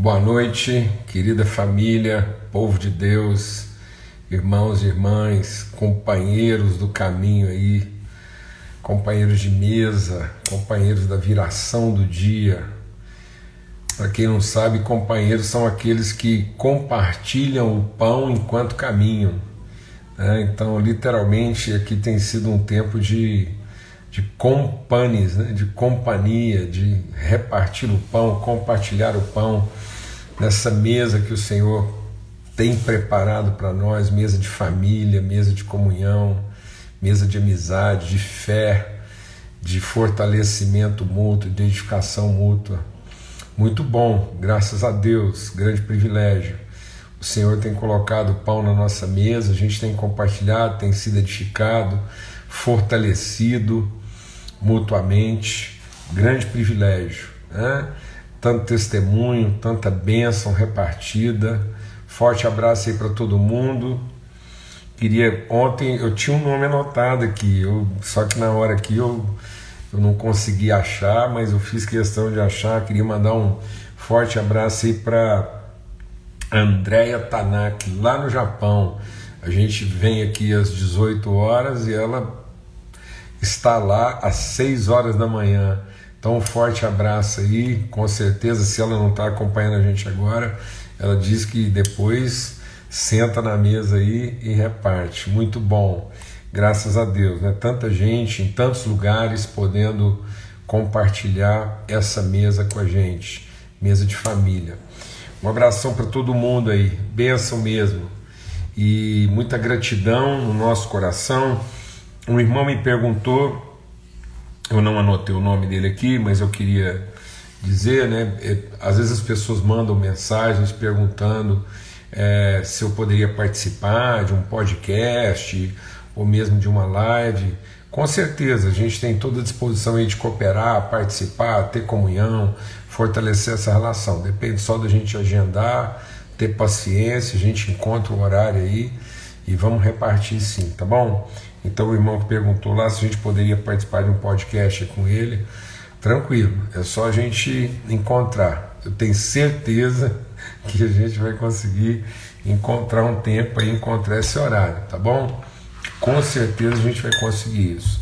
Boa noite, querida família, povo de Deus, irmãos e irmãs, companheiros do caminho aí, companheiros de mesa, companheiros da viração do dia. Para quem não sabe, companheiros são aqueles que compartilham o pão enquanto caminham. Né? Então, literalmente, aqui tem sido um tempo de de companes, né, de companhia, de repartir o pão, compartilhar o pão nessa mesa que o Senhor tem preparado para nós mesa de família, mesa de comunhão, mesa de amizade, de fé, de fortalecimento mútuo, de edificação mútua. Muito bom, graças a Deus, grande privilégio. O Senhor tem colocado o pão na nossa mesa, a gente tem compartilhado, tem sido edificado, fortalecido mutuamente. Grande privilégio. Né? Tanto testemunho, tanta bênção repartida. Forte abraço aí para todo mundo. Queria ontem eu tinha um nome anotado aqui, eu, só que na hora aqui eu, eu não consegui achar, mas eu fiz questão de achar. Queria mandar um forte abraço aí para Andréia Tanaki, lá no Japão. A gente vem aqui às 18 horas e ela está lá às 6 horas da manhã. Então, um forte abraço aí. Com certeza, se ela não está acompanhando a gente agora, ela diz que depois senta na mesa aí e reparte. Muito bom, graças a Deus, né? Tanta gente em tantos lugares podendo compartilhar essa mesa com a gente, mesa de família. Um abração para todo mundo aí, benção mesmo e muita gratidão no nosso coração um irmão me perguntou, eu não anotei o nome dele aqui, mas eu queria dizer, né? É, às vezes as pessoas mandam mensagens perguntando é, se eu poderia participar de um podcast ou mesmo de uma live. Com certeza, a gente tem toda a disposição aí de cooperar, participar, ter comunhão, fortalecer essa relação. Depende só da gente agendar, ter paciência, a gente encontra o horário aí e vamos repartir sim, tá bom? Então o irmão que perguntou lá se a gente poderia participar de um podcast com ele, tranquilo, é só a gente encontrar. Eu tenho certeza que a gente vai conseguir encontrar um tempo e encontrar esse horário, tá bom? Com certeza a gente vai conseguir isso.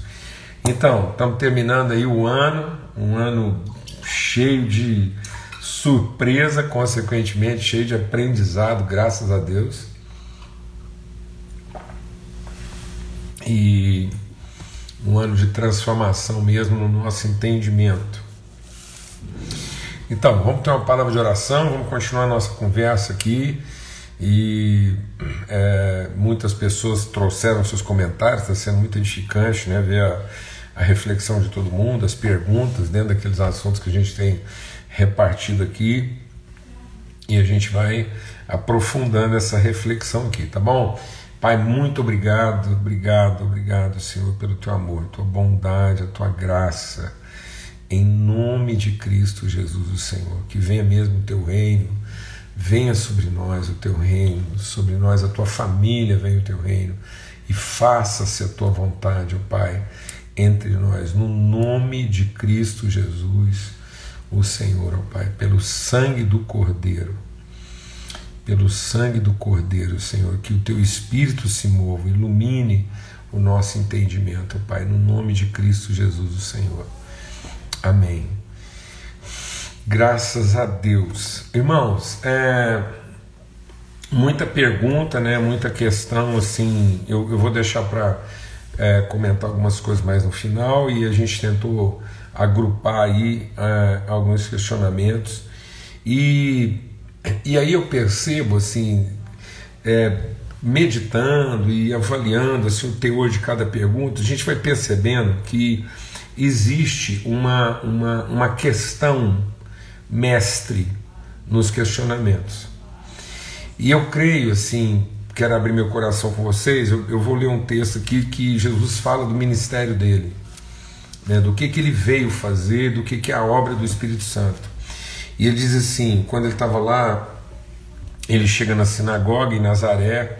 Então, estamos terminando aí o ano, um ano cheio de surpresa, consequentemente cheio de aprendizado, graças a Deus. E um ano de transformação mesmo no nosso entendimento. Então, vamos ter uma palavra de oração, vamos continuar a nossa conversa aqui. E é, muitas pessoas trouxeram seus comentários, está sendo muito edificante né, ver a, a reflexão de todo mundo, as perguntas dentro daqueles assuntos que a gente tem repartido aqui. E a gente vai aprofundando essa reflexão aqui, tá bom? Pai, muito obrigado, obrigado, obrigado, Senhor, pelo teu amor, tua bondade, a tua graça. Em nome de Cristo Jesus, o Senhor, que venha mesmo o teu reino, venha sobre nós o teu reino, sobre nós a tua família, venha o teu reino e faça-se a tua vontade, ó Pai, entre nós, no nome de Cristo Jesus, o Senhor, ó Pai, pelo sangue do Cordeiro pelo sangue do Cordeiro, Senhor, que o teu Espírito se mova, ilumine o nosso entendimento, Pai, no nome de Cristo Jesus, o Senhor. Amém. Graças a Deus. Irmãos, é, muita pergunta, né, muita questão, assim, eu, eu vou deixar para é, comentar algumas coisas mais no final e a gente tentou agrupar aí é, alguns questionamentos e e aí eu percebo assim, é, meditando e avaliando assim, o teor de cada pergunta, a gente vai percebendo que existe uma, uma, uma questão mestre nos questionamentos. E eu creio assim, quero abrir meu coração com vocês, eu, eu vou ler um texto aqui que Jesus fala do ministério dele, né, do que, que ele veio fazer, do que, que é a obra do Espírito Santo. E ele diz assim: quando ele estava lá, ele chega na sinagoga em Nazaré,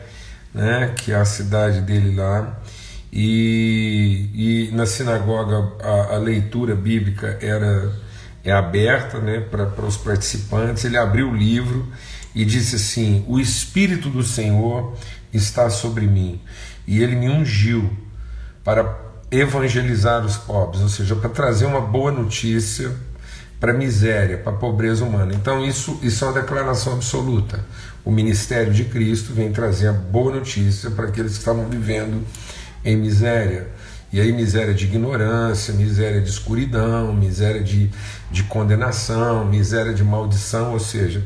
né, que é a cidade dele lá, e, e na sinagoga a, a leitura bíblica era é aberta né, para os participantes. Ele abriu o livro e disse assim: O Espírito do Senhor está sobre mim, e ele me ungiu para evangelizar os pobres, ou seja, para trazer uma boa notícia para a miséria, para a pobreza humana. Então, isso, isso é uma declaração absoluta. O ministério de Cristo vem trazer a boa notícia para aqueles que estavam vivendo em miséria. E aí, miséria de ignorância, miséria de escuridão, miséria de, de condenação, miséria de maldição, ou seja,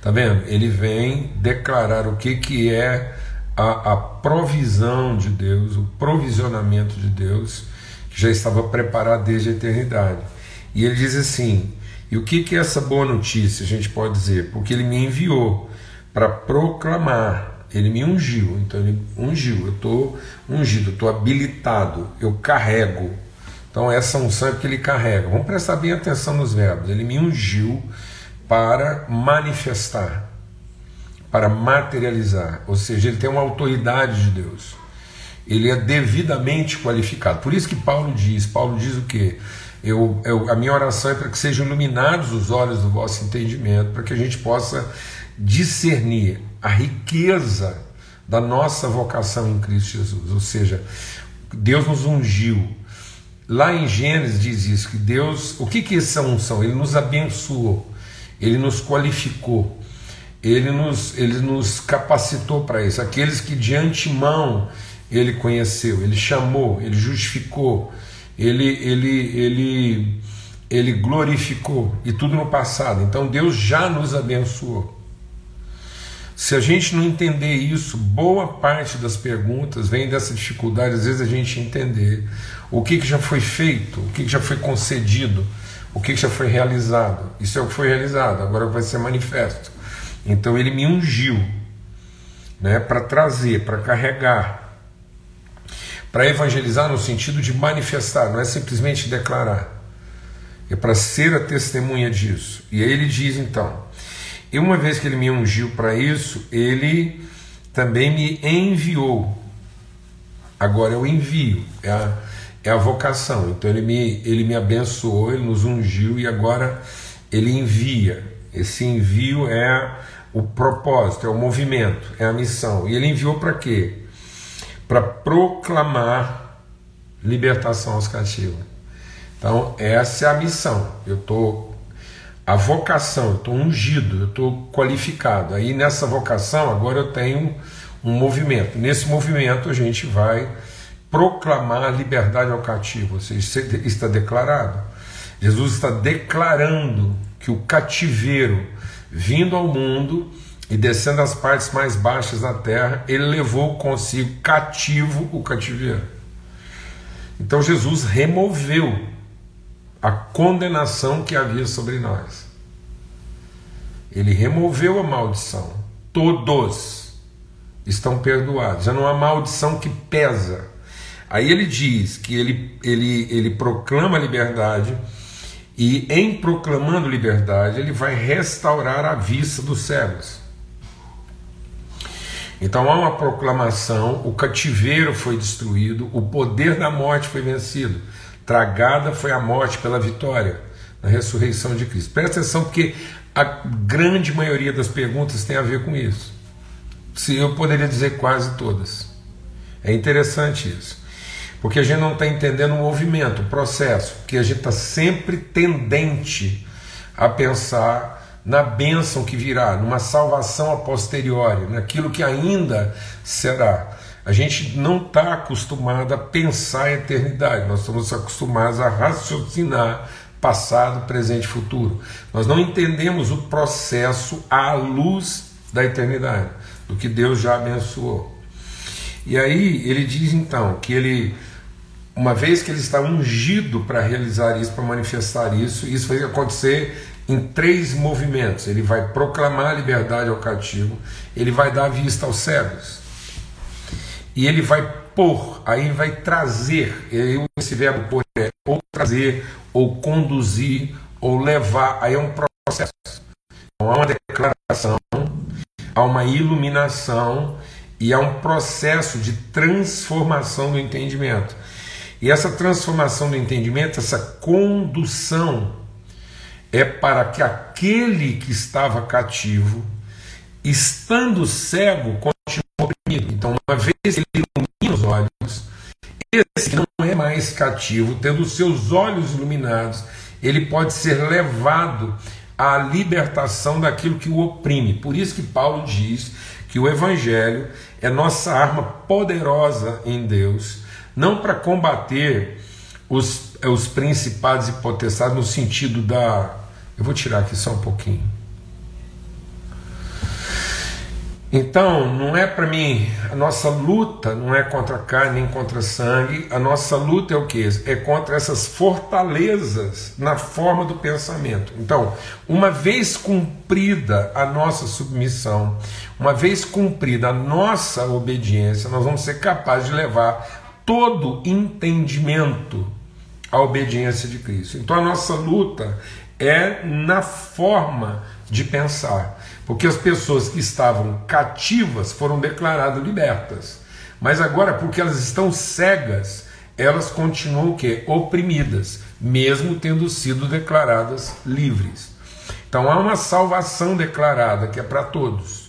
tá vendo? Ele vem declarar o que, que é a, a provisão de Deus, o provisionamento de Deus, que já estava preparado desde a eternidade. E ele diz assim: e o que, que é essa boa notícia, a gente pode dizer? Porque ele me enviou para proclamar, ele me ungiu, então ele ungiu, eu estou ungido, estou habilitado, eu carrego. Então essa unção é que ele carrega. Vamos prestar bem atenção nos verbos. Ele me ungiu para manifestar, para materializar, ou seja, ele tem uma autoridade de Deus. Ele é devidamente qualificado. Por isso que Paulo diz, Paulo diz o quê? Eu, eu, a minha oração é para que sejam iluminados os olhos do vosso entendimento, para que a gente possa discernir a riqueza da nossa vocação em Cristo Jesus. Ou seja, Deus nos ungiu. Lá em Gênesis diz isso, que Deus, o que, que essa unção? Ele nos abençoou, ele nos qualificou, ele nos, ele nos capacitou para isso. Aqueles que de antemão ele conheceu, ele chamou, ele justificou, ele, ele, ele, ele glorificou, e tudo no passado. Então Deus já nos abençoou. Se a gente não entender isso, boa parte das perguntas vem dessa dificuldade, às vezes, a gente entender o que, que já foi feito, o que, que já foi concedido, o que, que já foi realizado. Isso é o que foi realizado, agora vai ser manifesto. Então ele me ungiu né, para trazer, para carregar, para evangelizar no sentido de manifestar, não é simplesmente declarar. É para ser a testemunha disso. E aí ele diz então: e uma vez que ele me ungiu para isso, ele também me enviou. Agora eu envio, é a, é a vocação. Então ele me, ele me abençoou, ele nos ungiu e agora ele envia. Esse envio é o propósito, é o movimento, é a missão. E ele enviou para quê? Para proclamar libertação aos cativos. Então, essa é a missão. Eu estou. A vocação, eu estou ungido, eu estou qualificado. Aí nessa vocação, agora eu tenho um movimento. Nesse movimento, a gente vai proclamar a liberdade ao cativo, ou seja, isso está declarado. Jesus está declarando que o cativeiro vindo ao mundo e descendo às partes mais baixas da terra, ele levou consigo cativo o cativeiro. Então Jesus removeu a condenação que havia sobre nós. Ele removeu a maldição. Todos estão perdoados. Já não há maldição que pesa. Aí ele diz que ele, ele, ele proclama a liberdade e, em proclamando liberdade, ele vai restaurar a vista dos cegos. Então há uma proclamação: o cativeiro foi destruído, o poder da morte foi vencido, tragada foi a morte pela vitória na ressurreição de Cristo. Presta atenção, porque a grande maioria das perguntas tem a ver com isso. Se eu poderia dizer quase todas. É interessante isso. Porque a gente não está entendendo o movimento, o processo, porque a gente está sempre tendente a pensar na bênção que virá, numa salvação a posteriori, naquilo que ainda será. A gente não está acostumado a pensar a eternidade, nós estamos acostumados a raciocinar passado, presente e futuro. Nós não entendemos o processo à luz da eternidade, do que Deus já abençoou. E aí ele diz então que ele, uma vez que ele está ungido para realizar isso, para manifestar isso, isso vai acontecer em três movimentos. Ele vai proclamar a liberdade ao cativo, ele vai dar vista aos cegos, e ele vai pôr, aí vai trazer, esse verbo pôr é ou trazer, ou conduzir, ou levar, aí é um processo. Então, há uma declaração, há uma iluminação e há um processo de transformação do entendimento. E essa transformação do entendimento, essa condução, é para que aquele que estava cativo, estando cego, continue oprimido. Então, uma vez ele ilumina os olhos, esse que não é mais cativo, tendo seus olhos iluminados, ele pode ser levado à libertação daquilo que o oprime. Por isso que Paulo diz que o Evangelho é nossa arma poderosa em Deus não para combater os, os principados e potestades no sentido da. Eu vou tirar aqui só um pouquinho. Então, não é para mim, a nossa luta não é contra carne nem contra sangue, a nossa luta é o que? É contra essas fortalezas na forma do pensamento. Então, uma vez cumprida a nossa submissão, uma vez cumprida a nossa obediência, nós vamos ser capazes de levar todo entendimento à obediência de Cristo. Então a nossa luta é na forma de pensar, porque as pessoas que estavam cativas foram declaradas libertas, mas agora porque elas estão cegas, elas continuam o quê? Oprimidas, mesmo tendo sido declaradas livres. Então há uma salvação declarada que é para todos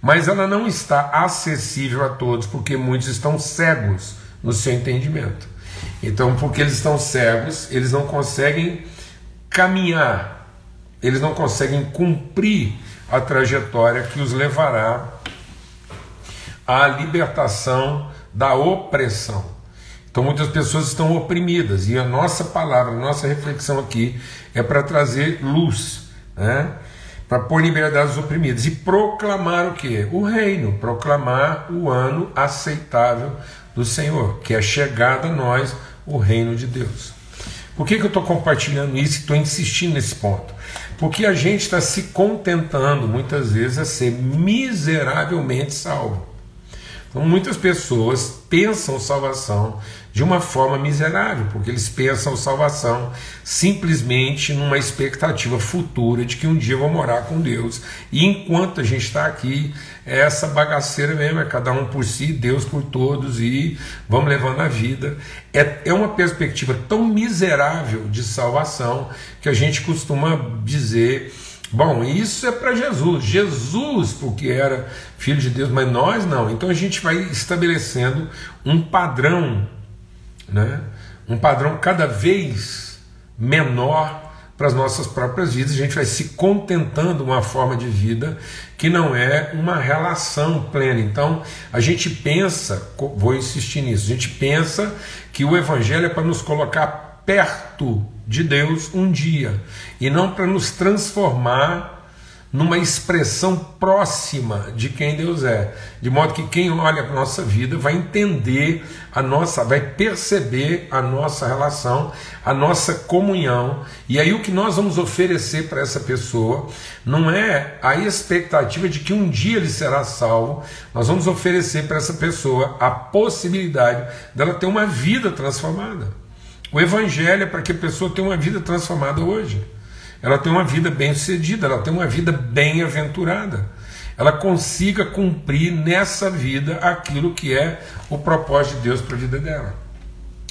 mas ela não está acessível a todos, porque muitos estão cegos no seu entendimento. Então, porque eles estão cegos, eles não conseguem caminhar, eles não conseguem cumprir a trajetória que os levará à libertação da opressão. Então, muitas pessoas estão oprimidas, e a nossa palavra, a nossa reflexão aqui é para trazer luz, né? para pôr liberdade aos oprimidos e proclamar o que? O reino, proclamar o ano aceitável do Senhor, que é chegada a nós o reino de Deus. Por que, que eu estou compartilhando isso e estou insistindo nesse ponto? Porque a gente está se contentando muitas vezes a ser miseravelmente salvo. Então, muitas pessoas pensam salvação de uma forma miserável, porque eles pensam salvação simplesmente numa expectativa futura de que um dia vão morar com Deus. E enquanto a gente está aqui, é essa bagaceira mesmo, é cada um por si, Deus por todos, e vamos levando a vida. É, é uma perspectiva tão miserável de salvação que a gente costuma dizer. Bom, isso é para Jesus. Jesus, porque era filho de Deus, mas nós não. Então a gente vai estabelecendo um padrão né? um padrão cada vez menor para as nossas próprias vidas, a gente vai se contentando uma forma de vida que não é uma relação plena. Então, a gente pensa, vou insistir nisso, a gente pensa que o Evangelho é para nos colocar perto de Deus um dia e não para nos transformar numa expressão próxima de quem Deus é, de modo que quem olha para a nossa vida vai entender a nossa, vai perceber a nossa relação, a nossa comunhão, e aí o que nós vamos oferecer para essa pessoa não é a expectativa de que um dia ele será salvo, nós vamos oferecer para essa pessoa a possibilidade dela ter uma vida transformada. O evangelho é para que a pessoa tenha uma vida transformada hoje ela tem uma vida bem-sucedida, ela tem uma vida bem-aventurada. Ela consiga cumprir nessa vida aquilo que é o propósito de Deus para a vida dela.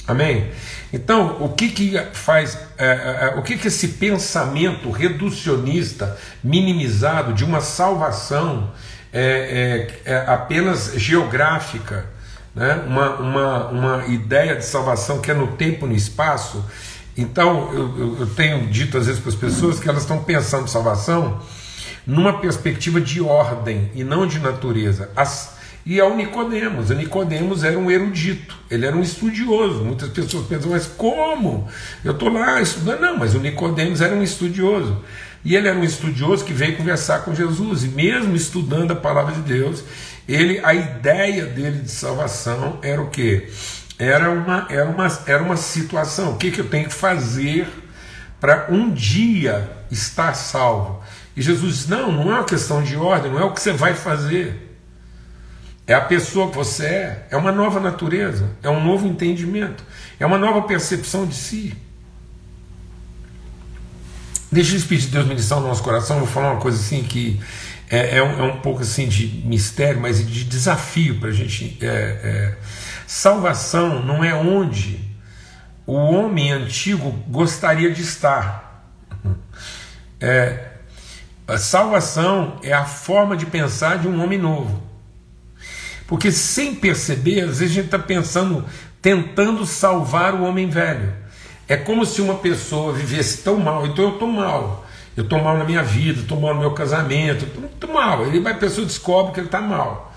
Amém? Então, o que, que faz, é, é, é, o que, que esse pensamento reducionista, minimizado de uma salvação é, é, é apenas geográfica, né? uma, uma, uma ideia de salvação que é no tempo e no espaço, então, eu, eu tenho dito às vezes para as pessoas que elas estão pensando salvação numa perspectiva de ordem e não de natureza. As, e ao Nicodemos, o Nicodemos era um erudito, ele era um estudioso. Muitas pessoas pensam, mas como? Eu estou lá estudando. Não, mas o Nicodemos era um estudioso. E ele era um estudioso que veio conversar com Jesus, e mesmo estudando a palavra de Deus, ele a ideia dele de salvação era o quê? Era uma, era uma, era uma situação. O que, que eu tenho que fazer para um dia estar salvo? E Jesus disse: Não, não é uma questão de ordem, não é o que você vai fazer. É a pessoa que você é, é uma nova natureza, é um novo entendimento, é uma nova percepção de si. Deixa o Espírito de Deus ministrar no nosso coração, vou falar uma coisa assim que é, é, um, é um, pouco assim de mistério, mas de desafio para a gente é, é salvação não é onde o homem antigo gostaria de estar. É, a salvação é a forma de pensar de um homem novo. Porque sem perceber, às vezes a gente está pensando, tentando salvar o homem velho. É como se uma pessoa vivesse tão mal, então eu estou mal. Eu estou mal na minha vida, estou mal no meu casamento, estou mal. Ele vai, a pessoa descobre que ele está mal.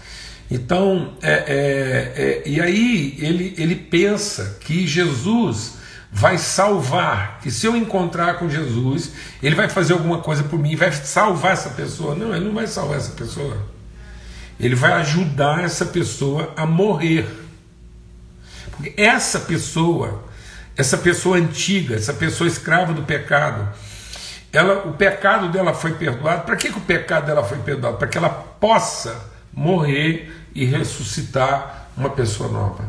Então, é, é, é, e aí ele, ele pensa que Jesus vai salvar, que se eu encontrar com Jesus, ele vai fazer alguma coisa por mim, vai salvar essa pessoa. Não, ele não vai salvar essa pessoa. Ele vai ajudar essa pessoa a morrer. Porque essa pessoa, essa pessoa antiga, essa pessoa escrava do pecado, ela, o pecado dela foi perdoado. Para que, que o pecado dela foi perdoado? Para que ela possa morrer e ressuscitar uma pessoa nova.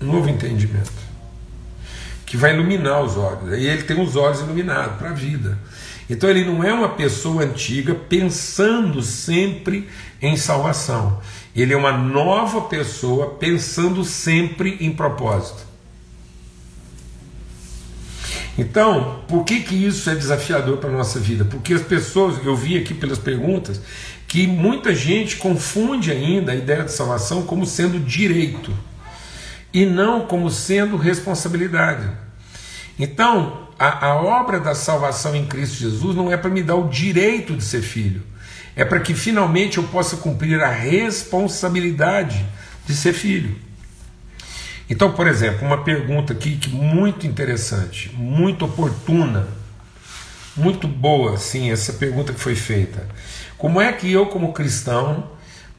Um novo entendimento que vai iluminar os olhos. E ele tem os olhos iluminados para a vida. Então ele não é uma pessoa antiga pensando sempre em salvação. Ele é uma nova pessoa pensando sempre em propósito. Então, por que, que isso é desafiador para a nossa vida? Porque as pessoas, eu vi aqui pelas perguntas, que muita gente confunde ainda a ideia de salvação como sendo direito e não como sendo responsabilidade. Então, a, a obra da salvação em Cristo Jesus não é para me dar o direito de ser filho, é para que finalmente eu possa cumprir a responsabilidade de ser filho. Então, por exemplo, uma pergunta aqui que muito interessante, muito oportuna, muito boa, sim, essa pergunta que foi feita. Como é que eu, como cristão,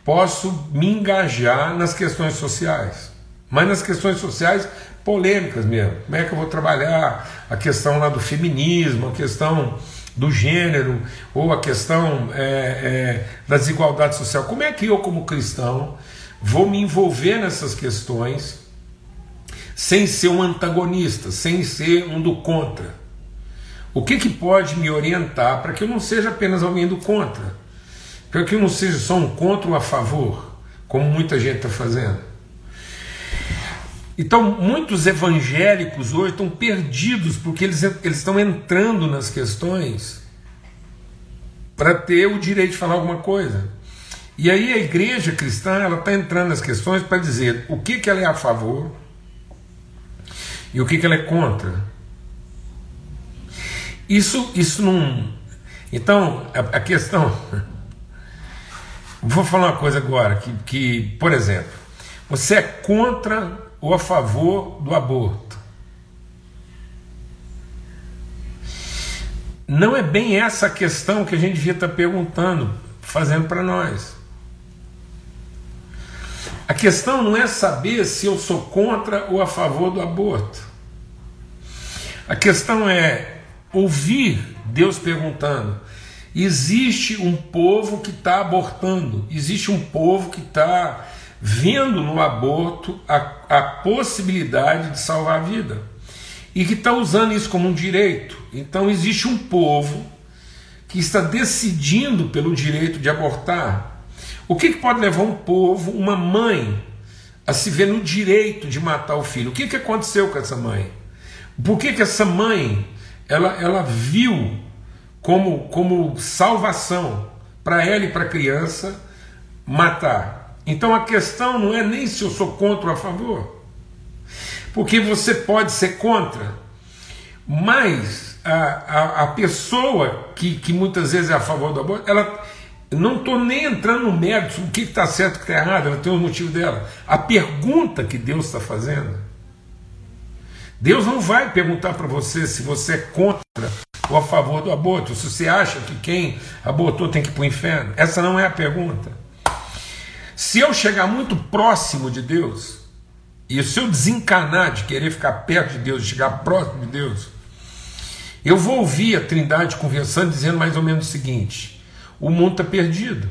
posso me engajar nas questões sociais? mas nas questões sociais polêmicas mesmo. Como é que eu vou trabalhar a questão lá do feminismo, a questão do gênero, ou a questão é, é, da desigualdade social? Como é que eu, como cristão, vou me envolver nessas questões sem ser um antagonista, sem ser um do contra? O que, que pode me orientar para que eu não seja apenas alguém do contra? Para que não seja só um contra ou a favor, como muita gente está fazendo? Então, muitos evangélicos hoje estão perdidos porque eles, eles estão entrando nas questões para ter o direito de falar alguma coisa. E aí a igreja cristã ela está entrando nas questões para dizer o que, que ela é a favor e o que, que ela é contra. Isso, isso não. Então, a, a questão. Vou falar uma coisa agora, que, que, por exemplo, você é contra ou a favor do aborto. Não é bem essa a questão que a gente devia estar perguntando, fazendo para nós. A questão não é saber se eu sou contra ou a favor do aborto. A questão é ouvir Deus perguntando: existe um povo que está abortando, existe um povo que está vendo no aborto a, a possibilidade de salvar a vida e que está usando isso como um direito. Então existe um povo que está decidindo pelo direito de abortar. O que, que pode levar um povo, uma mãe, a se ver no direito de matar o filho? O que, que aconteceu com essa mãe? Por que, que essa mãe ela, ela viu como, como salvação para ela e para a criança matar? Então a questão não é nem se eu sou contra ou a favor, porque você pode ser contra, mas a, a, a pessoa que, que muitas vezes é a favor do aborto, ela não estou nem entrando no mérito o que está certo e o que está errado, ela tem o motivo dela. A pergunta que Deus está fazendo, Deus não vai perguntar para você se você é contra ou a favor do aborto, se você acha que quem abortou tem que ir para o inferno. Essa não é a pergunta. Se eu chegar muito próximo de Deus, e se eu desencanar de querer ficar perto de Deus, de chegar próximo de Deus, eu vou ouvir a Trindade conversando, dizendo mais ou menos o seguinte: o mundo está perdido.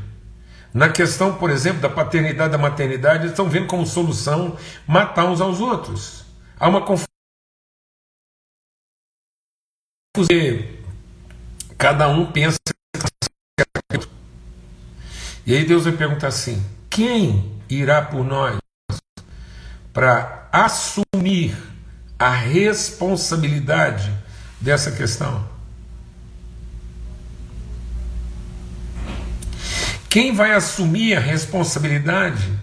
Na questão, por exemplo, da paternidade da maternidade, eles estão vendo como solução matar uns aos outros. Há uma confusão. Cada um pensa. E aí Deus vai perguntar assim: quem irá por nós para assumir a responsabilidade dessa questão. Quem vai assumir a responsabilidade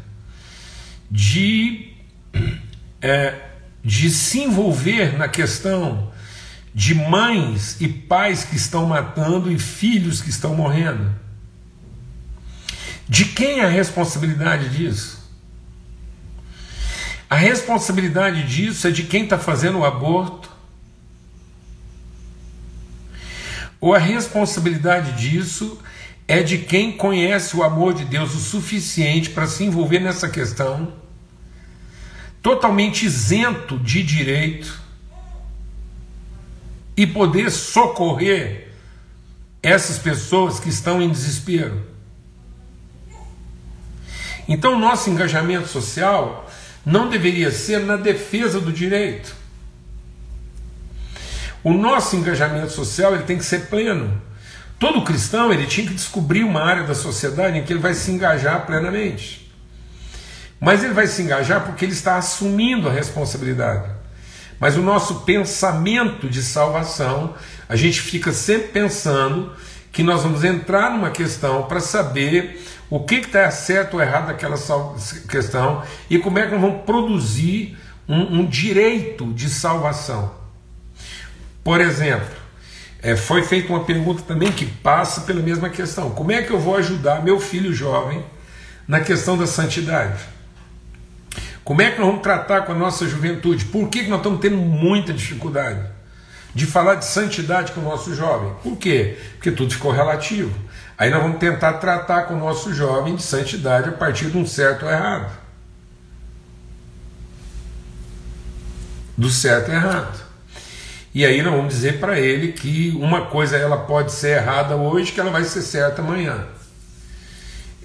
de, é, de se envolver na questão de mães e pais que estão matando e filhos que estão morrendo? De quem é a responsabilidade disso? A responsabilidade disso é de quem está fazendo o aborto? Ou a responsabilidade disso é de quem conhece o amor de Deus o suficiente para se envolver nessa questão, totalmente isento de direito, e poder socorrer essas pessoas que estão em desespero. Então, nosso engajamento social não deveria ser na defesa do direito. O nosso engajamento social ele tem que ser pleno Todo cristão ele tinha que descobrir uma área da sociedade em que ele vai se engajar plenamente. Mas ele vai se engajar porque ele está assumindo a responsabilidade. Mas o nosso pensamento de salvação, a gente fica sempre pensando que nós vamos entrar numa questão para saber o que está certo ou errado naquela questão e como é que nós vamos produzir um, um direito de salvação. Por exemplo, é, foi feita uma pergunta também que passa pela mesma questão: como é que eu vou ajudar meu filho jovem na questão da santidade? Como é que nós vamos tratar com a nossa juventude? Por que, nós estamos tendo muita dificuldade de falar de santidade com o nosso jovem? Por quê? Porque tudo ficou relativo. Aí nós vamos tentar tratar com o nosso jovem de santidade a partir de um certo ou errado. Do certo e errado. E aí nós vamos dizer para ele que uma coisa ela pode ser errada hoje, que ela vai ser certa amanhã.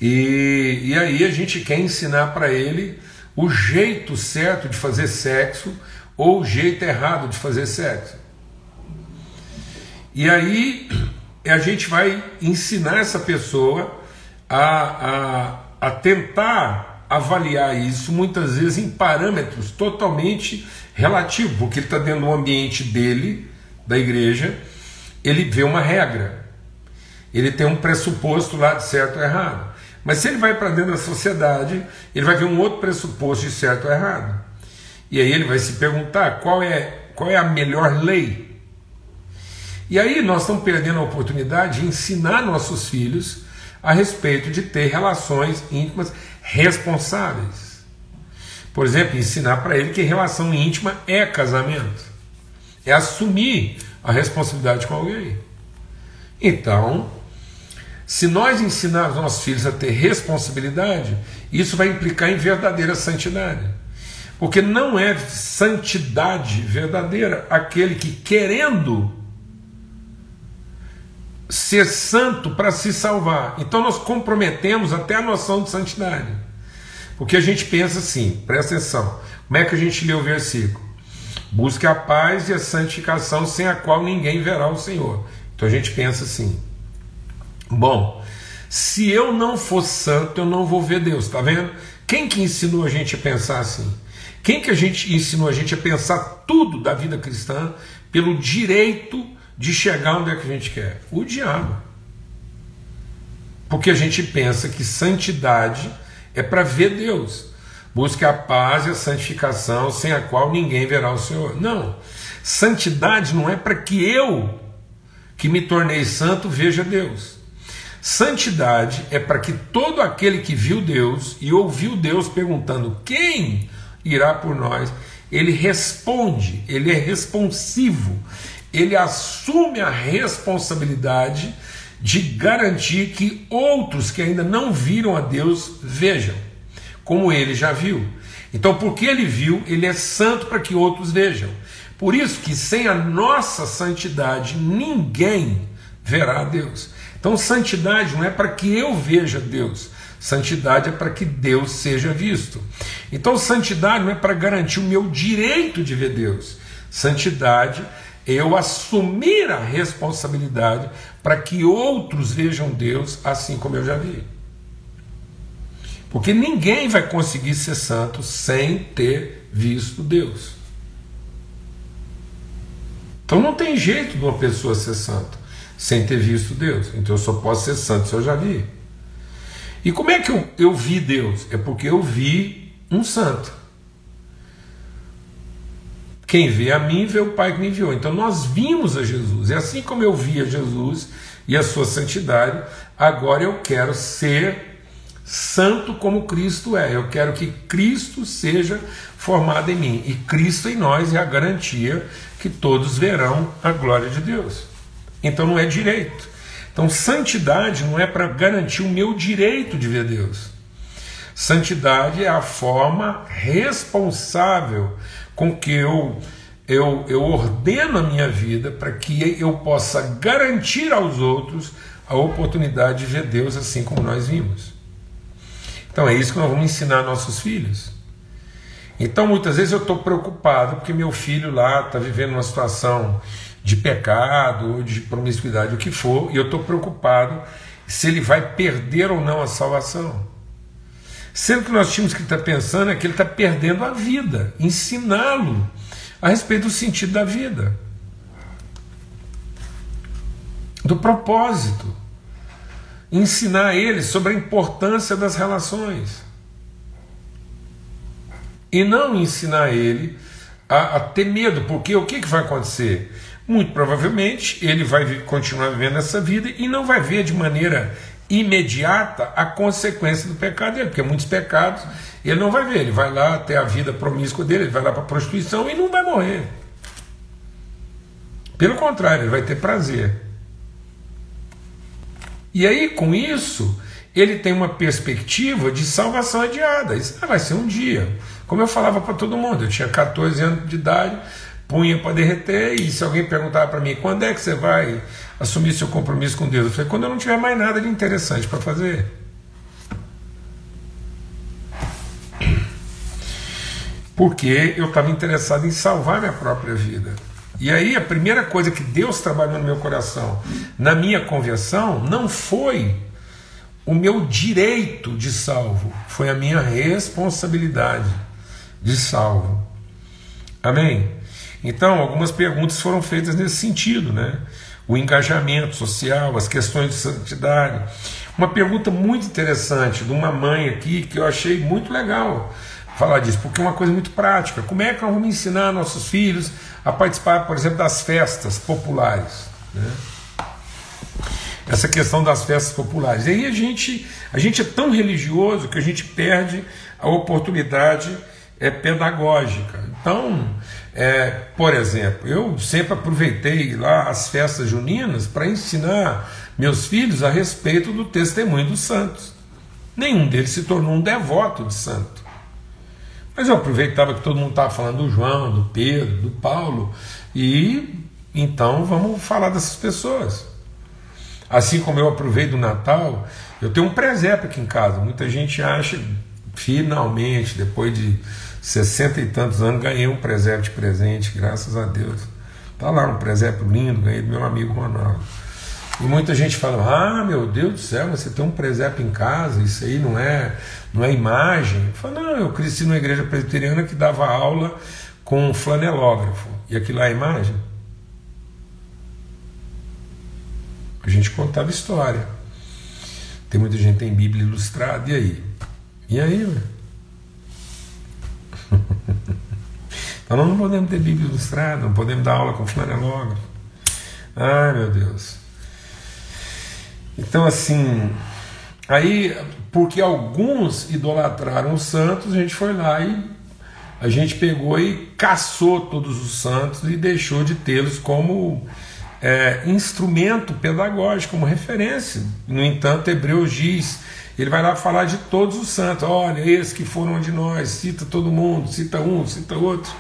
E, e aí a gente quer ensinar para ele o jeito certo de fazer sexo ou o jeito errado de fazer sexo. E aí a gente vai ensinar essa pessoa a, a, a tentar avaliar isso muitas vezes em parâmetros totalmente relativo, porque ele está dentro do ambiente dele, da igreja, ele vê uma regra, ele tem um pressuposto lá de certo ou errado. Mas se ele vai para dentro da sociedade, ele vai ver um outro pressuposto de certo ou errado. E aí ele vai se perguntar qual é, qual é a melhor lei. E aí nós estamos perdendo a oportunidade de ensinar nossos filhos a respeito de ter relações íntimas responsáveis. Por exemplo, ensinar para ele que relação íntima é casamento, é assumir a responsabilidade com alguém. Então, se nós ensinarmos nossos filhos a ter responsabilidade, isso vai implicar em verdadeira santidade. Porque não é santidade verdadeira aquele que, querendo ser santo para se salvar, então nós comprometemos até a noção de santidade. Porque a gente pensa assim, presta atenção, como é que a gente lê o versículo? Busque a paz e a santificação sem a qual ninguém verá o Senhor. Então a gente pensa assim: bom, se eu não for santo, eu não vou ver Deus, tá vendo? Quem que ensinou a gente a pensar assim? Quem que a gente ensinou a gente a pensar tudo da vida cristã pelo direito de chegar onde é que a gente quer? O diabo. Porque a gente pensa que santidade é para ver Deus. Busque a paz e a santificação, sem a qual ninguém verá o Senhor. Não. Santidade não é para que eu, que me tornei santo, veja Deus. Santidade é para que todo aquele que viu Deus e ouviu Deus perguntando quem irá por nós, ele responde, ele é responsivo, ele assume a responsabilidade de garantir que outros que ainda não viram a Deus vejam, como ele já viu. Então, porque ele viu, ele é santo para que outros vejam. Por isso que sem a nossa santidade ninguém verá a Deus. Então, santidade não é para que eu veja Deus, santidade é para que Deus seja visto. Então, santidade não é para garantir o meu direito de ver Deus. Santidade é eu assumir a responsabilidade para que outros vejam Deus assim como eu já vi. Porque ninguém vai conseguir ser santo sem ter visto Deus. Então não tem jeito de uma pessoa ser santa sem ter visto Deus. Então eu só posso ser santo se eu já vi. E como é que eu, eu vi Deus? É porque eu vi um santo. Quem vê a mim vê o Pai que me enviou. Então nós vimos a Jesus. E assim como eu vi a Jesus e a sua santidade, agora eu quero ser santo como Cristo é. Eu quero que Cristo seja formado em mim. E Cristo em nós é a garantia que todos verão a glória de Deus. Então não é direito. Então santidade não é para garantir o meu direito de ver Deus. Santidade é a forma responsável com que eu, eu, eu ordeno a minha vida para que eu possa garantir aos outros a oportunidade de ver Deus assim como nós vimos. Então é isso que nós vamos ensinar nossos filhos. Então muitas vezes eu estou preocupado porque meu filho lá está vivendo uma situação de pecado ou de promiscuidade, o que for, e eu estou preocupado se ele vai perder ou não a salvação. Sendo que nós tínhamos que estar pensando é que ele está perdendo a vida, ensiná-lo a respeito do sentido da vida, do propósito, ensinar ele sobre a importância das relações e não ensinar ele a, a ter medo, porque o que, que vai acontecer? Muito provavelmente ele vai continuar vivendo essa vida e não vai ver de maneira imediata a consequência do pecado dele, porque muitos pecados ele não vai ver, ele vai lá ter a vida promíscua dele, ele vai lá para a prostituição e não vai morrer. Pelo contrário, ele vai ter prazer. E aí, com isso, ele tem uma perspectiva de salvação adiada. Isso vai ser um dia. Como eu falava para todo mundo, eu tinha 14 anos de idade, punha para derreter, e se alguém perguntava para mim quando é que você vai assumir seu compromisso com Deus, eu falei, quando eu não tiver mais nada de interessante para fazer. Porque eu estava interessado em salvar minha própria vida. E aí a primeira coisa que Deus trabalhou no meu coração, na minha conversão, não foi o meu direito de salvo, foi a minha responsabilidade de salvo. Amém? Então, algumas perguntas foram feitas nesse sentido, né? O engajamento social, as questões de santidade. Uma pergunta muito interessante de uma mãe aqui que eu achei muito legal falar disso, porque é uma coisa muito prática. Como é que nós vamos ensinar nossos filhos a participar, por exemplo, das festas populares? Né? Essa questão das festas populares. E aí a gente, a gente é tão religioso que a gente perde a oportunidade é, pedagógica. Então, é, por exemplo, eu sempre aproveitei lá as festas juninas para ensinar meus filhos a respeito do testemunho dos santos. Nenhum deles se tornou um devoto de santo. Mas eu aproveitava que todo mundo estava falando do João, do Pedro, do Paulo, e então vamos falar dessas pessoas. Assim como eu aproveito do Natal, eu tenho um presépio aqui em casa. Muita gente acha, finalmente, depois de sessenta e tantos anos, ganhei um presépio de presente, graças a Deus. Está lá um presépio lindo, ganhei do meu amigo Ronaldo. E muita gente fala: Ah, meu Deus do céu, você tem um presépio em casa, isso aí não é, não é imagem. Eu falo: Não, eu cresci numa igreja presbiteriana que dava aula com um flanelógrafo. E aquilo lá é imagem? A gente contava história. Tem muita gente que tem Bíblia ilustrada, e aí? E aí, velho? então nós não podemos ter Bíblia ilustrada, não podemos dar aula com flanelógrafo. Ai meu Deus. Então assim, aí porque alguns idolatraram os santos, a gente foi lá e a gente pegou e caçou todos os santos e deixou de tê-los como é, instrumento pedagógico, como referência. No entanto, Hebreus diz ele vai lá falar de todos os santos. Olha, esses que foram de nós, cita todo mundo, cita um, cita outro.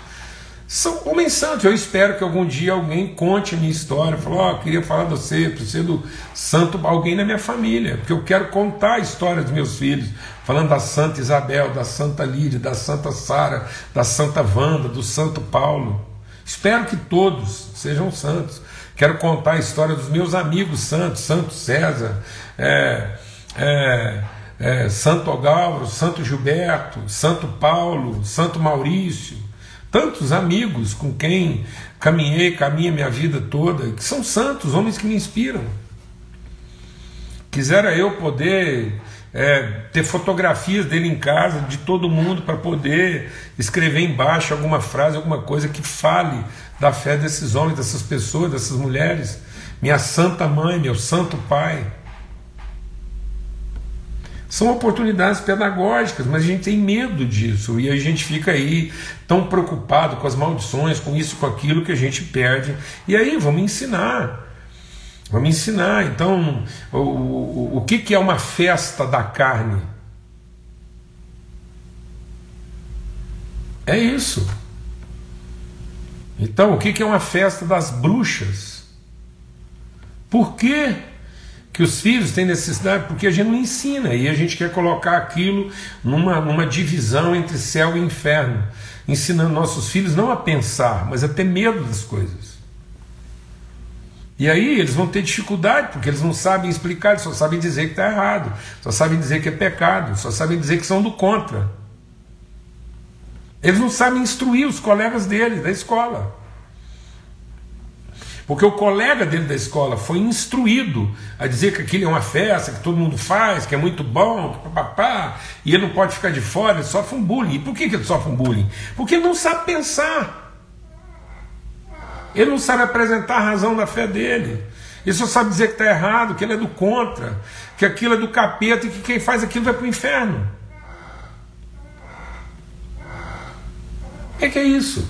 São homens santos. Eu espero que algum dia alguém conte a minha história. Falou, ó, queria falar de você, preciso do santo, alguém na minha família, porque eu quero contar a história dos meus filhos, falando da Santa Isabel, da Santa Lídia, da Santa Sara, da Santa Wanda, do Santo Paulo. Espero que todos sejam santos. Quero contar a história dos meus amigos santos, Santo César, é, é, é, Santo Ogálvaro, Santo Gilberto, Santo Paulo, Santo Maurício, tantos amigos com quem caminhei, caminha minha vida toda, que são santos, homens que me inspiram. Quisera eu poder é, ter fotografias dele em casa, de todo mundo, para poder escrever embaixo alguma frase, alguma coisa que fale da fé desses homens, dessas pessoas, dessas mulheres. Minha santa mãe, meu santo pai. São oportunidades pedagógicas, mas a gente tem medo disso e a gente fica aí tão preocupado com as maldições, com isso, com aquilo que a gente perde. E aí, vamos ensinar. Vamos ensinar. Então, o, o, o que, que é uma festa da carne? É isso. Então, o que, que é uma festa das bruxas? Por que os filhos têm necessidade, porque a gente não ensina e a gente quer colocar aquilo numa, numa divisão entre céu e inferno, ensinando nossos filhos não a pensar, mas a ter medo das coisas. E aí eles vão ter dificuldade, porque eles não sabem explicar, eles só sabem dizer que está errado, só sabem dizer que é pecado, só sabem dizer que são do contra. Eles não sabem instruir os colegas deles da escola. Porque o colega dele da escola foi instruído a dizer que aquilo é uma festa, que todo mundo faz, que é muito bom, papapá, e ele não pode ficar de fora, ele sofre um bullying. E por que, que ele sofre um bullying? Porque ele não sabe pensar. Ele não sabe apresentar a razão da fé dele. Ele só sabe dizer que está errado, que ele é do contra, que aquilo é do capeta e que quem faz aquilo vai para o inferno. O que, que é isso?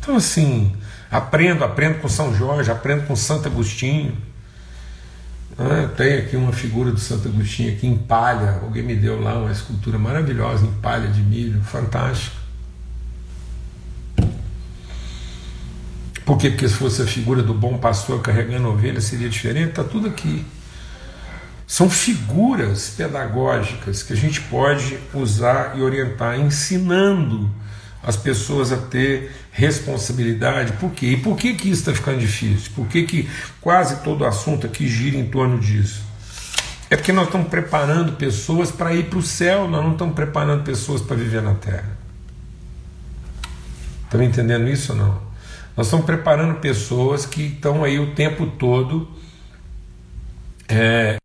Então, assim, aprendo, aprendo com São Jorge, aprendo com Santo Agostinho. Ah, tem aqui uma figura do Santo Agostinho aqui em palha. Alguém me deu lá uma escultura maravilhosa em palha de milho, fantástico. Por quê? Porque se fosse a figura do bom pastor carregando ovelha seria diferente, está tudo aqui. São figuras pedagógicas que a gente pode usar e orientar, ensinando as pessoas a ter responsabilidade. Por quê? E por que, que isso está ficando difícil? Por que, que quase todo assunto aqui gira em torno disso? É porque nós estamos preparando pessoas para ir para o céu, nós não estamos preparando pessoas para viver na terra. Estão entendendo isso ou não? Nós estamos preparando pessoas que estão aí o tempo todo é,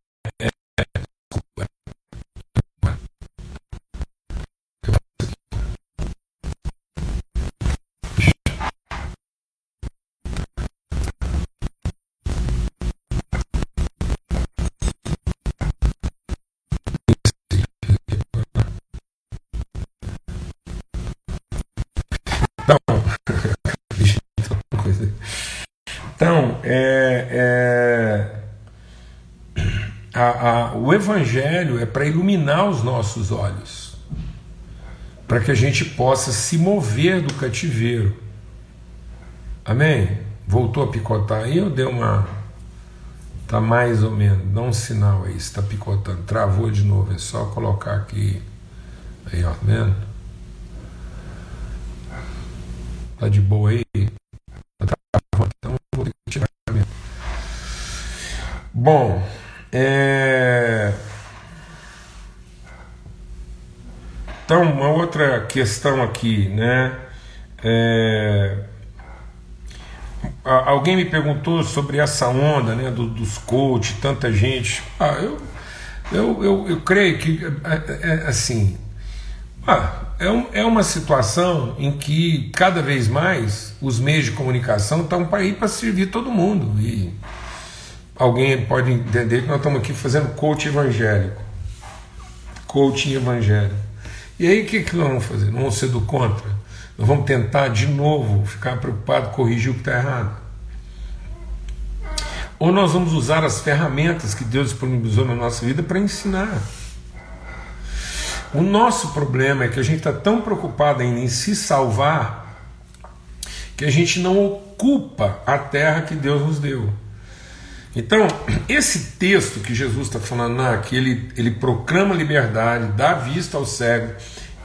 Então, é, é a, a, o Evangelho é para iluminar os nossos olhos, para que a gente possa se mover do cativeiro. Amém? Voltou a picotar aí ou deu uma. Tá mais ou menos, dá um sinal aí, está picotando, travou de novo, é só colocar aqui. Aí, ó, tá vendo? Tá de boa aí? Bom, é... então uma outra questão aqui, né? É... Alguém me perguntou sobre essa onda, né, do, dos coaches, tanta gente. Ah, eu, eu, eu, eu creio que é, é, assim, ah, é, um, é uma situação em que cada vez mais os meios de comunicação estão para ir para servir todo mundo e alguém pode entender que nós estamos aqui fazendo coaching evangélico. Coaching evangélico. E aí o que, que nós vamos fazer? Não vamos ser do contra? Nós vamos tentar de novo ficar preocupado, corrigir o que está errado. Ou nós vamos usar as ferramentas que Deus disponibilizou na nossa vida para ensinar. O nosso problema é que a gente está tão preocupado ainda em se salvar que a gente não ocupa a terra que Deus nos deu. Então, esse texto que Jesus está falando, ah, que ele, ele proclama liberdade, dá vista ao cego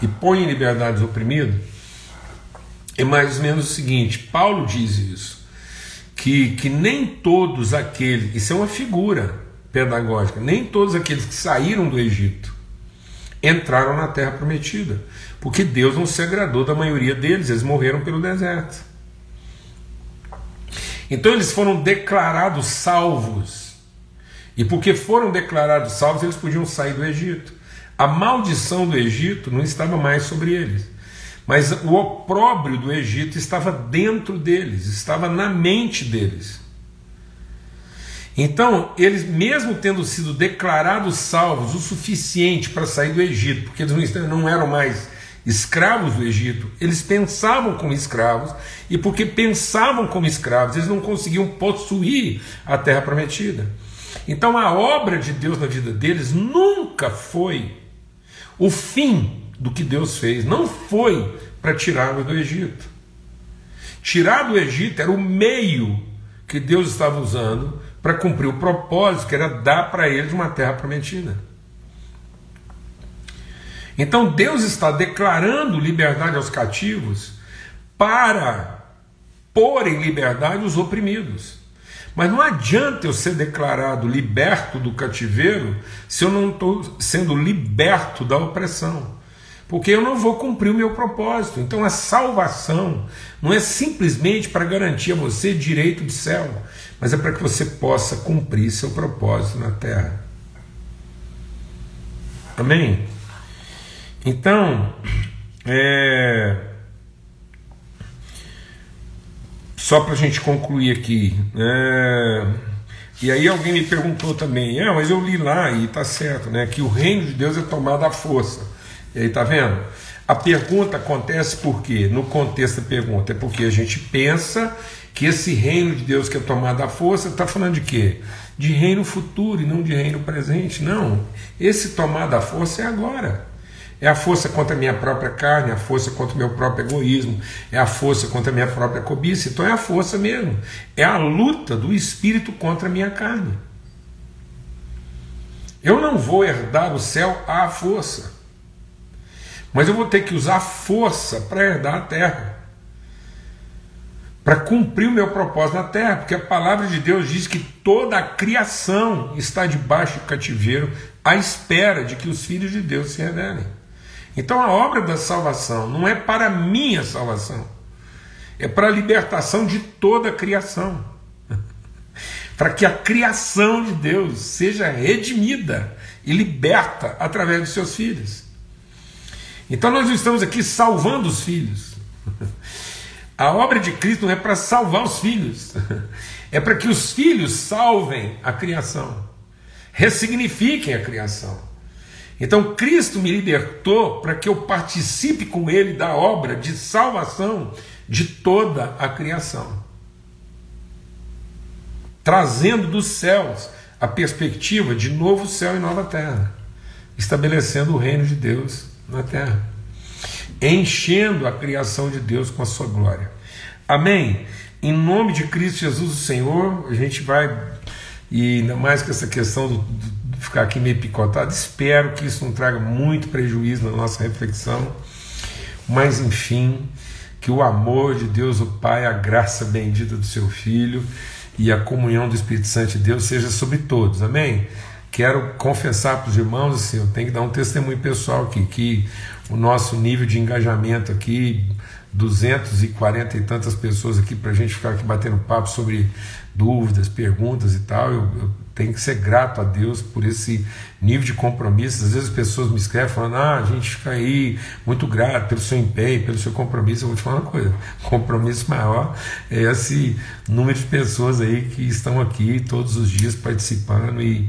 e põe em liberdade os oprimidos, é mais ou menos o seguinte: Paulo diz isso, que, que nem todos aqueles, isso é uma figura, pedagógica. Nem todos aqueles que saíram do Egito entraram na terra prometida, porque Deus não se agradou da maioria deles, eles morreram pelo deserto. Então eles foram declarados salvos. E porque foram declarados salvos, eles podiam sair do Egito. A maldição do Egito não estava mais sobre eles. Mas o opróbrio do Egito estava dentro deles, estava na mente deles. Então, eles, mesmo tendo sido declarados salvos o suficiente para sair do Egito, porque eles não eram mais escravos do Egito, eles pensavam como escravos, e porque pensavam como escravos, eles não conseguiam possuir a terra prometida. Então, a obra de Deus na vida deles nunca foi o fim do que Deus fez, não foi para tirá-los do Egito. Tirar do Egito era o meio que Deus estava usando para cumprir o propósito que era dar para eles uma terra prometida. Então Deus está declarando liberdade aos cativos para pôr em liberdade os oprimidos. Mas não adianta eu ser declarado liberto do cativeiro se eu não estou sendo liberto da opressão. Porque eu não vou cumprir o meu propósito. Então a salvação não é simplesmente para garantir a você direito de céu mas é para que você possa cumprir seu propósito na terra. Amém? Então, é... só para a gente concluir aqui, é... e aí alguém me perguntou também, é, mas eu li lá e está certo, né, que o reino de Deus é tomado à força. E aí tá vendo? A pergunta acontece por quê? No contexto da pergunta, é porque a gente pensa que esse reino de Deus que é tomado à força está falando de quê? De reino futuro e não de reino presente. Não. Esse tomado à força é agora. É a força contra a minha própria carne, é a força contra o meu próprio egoísmo, é a força contra a minha própria cobiça. Então é a força mesmo. É a luta do espírito contra a minha carne. Eu não vou herdar o céu à força, mas eu vou ter que usar força para herdar a terra para cumprir o meu propósito na terra, porque a palavra de Deus diz que toda a criação está debaixo do cativeiro à espera de que os filhos de Deus se revelem. Então a obra da salvação não é para a minha salvação, é para a libertação de toda a criação. para que a criação de Deus seja redimida e liberta através dos seus filhos. Então nós estamos aqui salvando os filhos. A obra de Cristo não é para salvar os filhos, é para que os filhos salvem a criação, ressignifiquem a criação. Então Cristo me libertou para que eu participe com Ele da obra de salvação de toda a criação, trazendo dos céus a perspectiva de novo céu e nova terra, estabelecendo o reino de Deus na terra enchendo a criação de Deus com a sua glória. Amém? Em nome de Cristo Jesus, o Senhor, a gente vai, e ainda mais que essa questão do, de ficar aqui meio picotado, espero que isso não traga muito prejuízo na nossa reflexão, mas enfim, que o amor de Deus, o Pai, a graça bendita do seu Filho e a comunhão do Espírito Santo de Deus seja sobre todos, amém? Quero confessar para os irmãos, assim, eu tenho que dar um testemunho pessoal aqui, que o nosso nível de engajamento aqui, 240 e tantas pessoas aqui para a gente ficar aqui batendo papo sobre dúvidas, perguntas e tal. Eu, eu, tenho que ser grato a Deus por esse nível de compromisso. Às vezes as pessoas me escrevem falando: ah, a gente fica aí muito grato pelo seu empenho, pelo seu compromisso. Eu vou te falar uma coisa: compromisso maior é esse número de pessoas aí que estão aqui todos os dias participando e,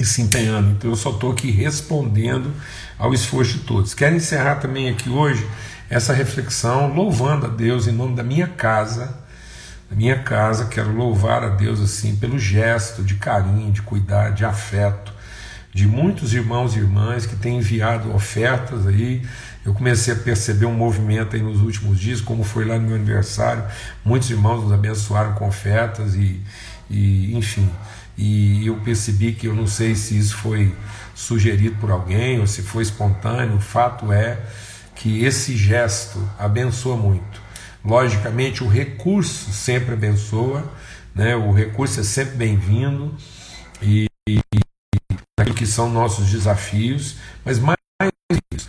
e se empenhando. Então eu só estou aqui respondendo ao esforço de todos. Quero encerrar também aqui hoje essa reflexão louvando a Deus em nome da minha casa, da minha casa, quero louvar a Deus assim pelo gesto de carinho, de cuidado, de afeto de muitos irmãos e irmãs que têm enviado ofertas aí. Eu comecei a perceber um movimento aí nos últimos dias, como foi lá no meu aniversário, muitos irmãos nos abençoaram com ofertas e, e enfim, e eu percebi que eu não sei se isso foi sugerido por alguém ou se foi espontâneo, o fato é que esse gesto abençoa muito. Logicamente, o recurso sempre abençoa, né? o recurso é sempre bem-vindo e naquilo que são nossos desafios, mas mais isso,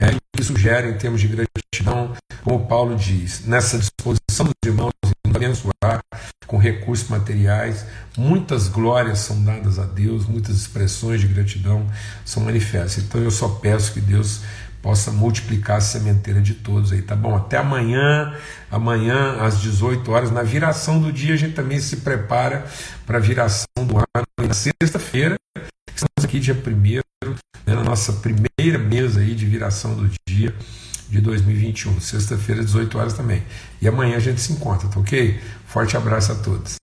é que sugere em termos de gratidão, como Paulo diz, nessa disposição dos irmãos em abençoar com recursos materiais, muitas glórias são dadas a Deus, muitas expressões de gratidão são manifestas. Então eu só peço que Deus possa multiplicar a sementeira de todos aí, tá bom? Até amanhã, amanhã às 18 horas, na viração do dia, a gente também se prepara para a viração do ano, na sexta-feira, estamos aqui dia 1 né, na nossa primeira mesa aí de viração do dia de 2021, sexta-feira, 18 horas também. E amanhã a gente se encontra, tá ok? Forte abraço a todos.